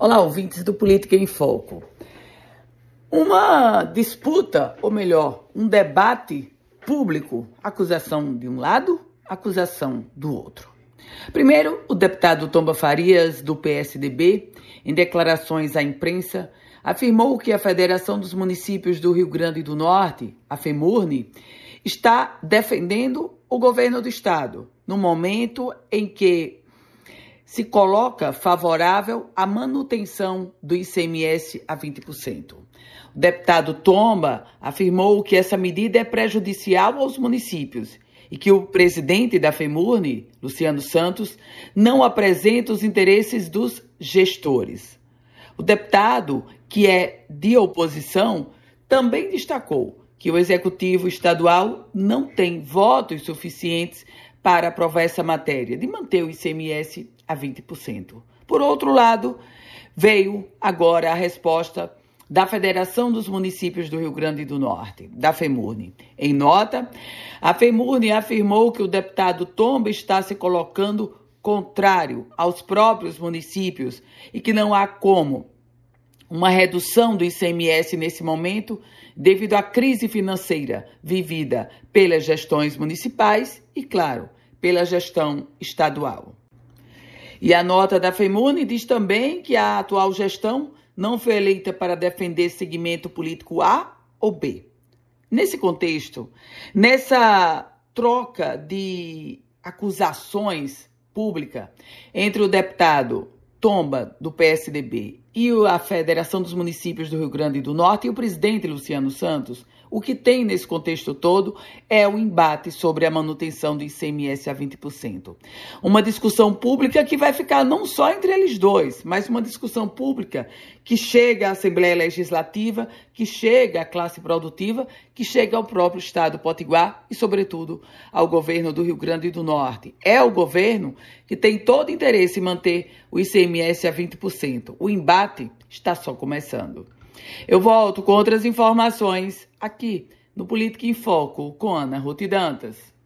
Olá, ouvintes do Política em Foco. Uma disputa, ou melhor, um debate público, acusação de um lado, acusação do outro. Primeiro, o deputado Tomba Farias, do PSDB, em declarações à imprensa, afirmou que a Federação dos Municípios do Rio Grande do Norte, a FEMURNE, está defendendo o governo do estado, no momento em que se coloca favorável à manutenção do ICMS a 20%. O deputado Tomba afirmou que essa medida é prejudicial aos municípios e que o presidente da FEMURNE, Luciano Santos, não apresenta os interesses dos gestores. O deputado, que é de oposição, também destacou que o executivo estadual não tem votos suficientes para aprovar essa matéria de manter o ICMS a 20%. Por outro lado, veio agora a resposta da Federação dos Municípios do Rio Grande do Norte, da FEMURNE. Em nota, a FEMURNE afirmou que o deputado Tomba está se colocando contrário aos próprios municípios e que não há como uma redução do ICMS nesse momento devido à crise financeira vivida pelas gestões municipais e, claro, pela gestão estadual. E a nota da FEMUNE diz também que a atual gestão não foi eleita para defender segmento político A ou B. Nesse contexto, nessa troca de acusações pública entre o deputado Tomba, do PSDB, e a Federação dos Municípios do Rio Grande do Norte e o presidente Luciano Santos, o que tem nesse contexto todo é o embate sobre a manutenção do ICMS a 20%. Uma discussão pública que vai ficar não só entre eles dois, mas uma discussão pública que chega à Assembleia Legislativa, que chega à classe produtiva, que chega ao próprio Estado Potiguar e, sobretudo, ao governo do Rio Grande do Norte. É o governo que tem todo interesse em manter o ICMS a 20%. O embate está só começando. Eu volto com outras informações aqui no Política em Foco com Ana Ruth Dantas.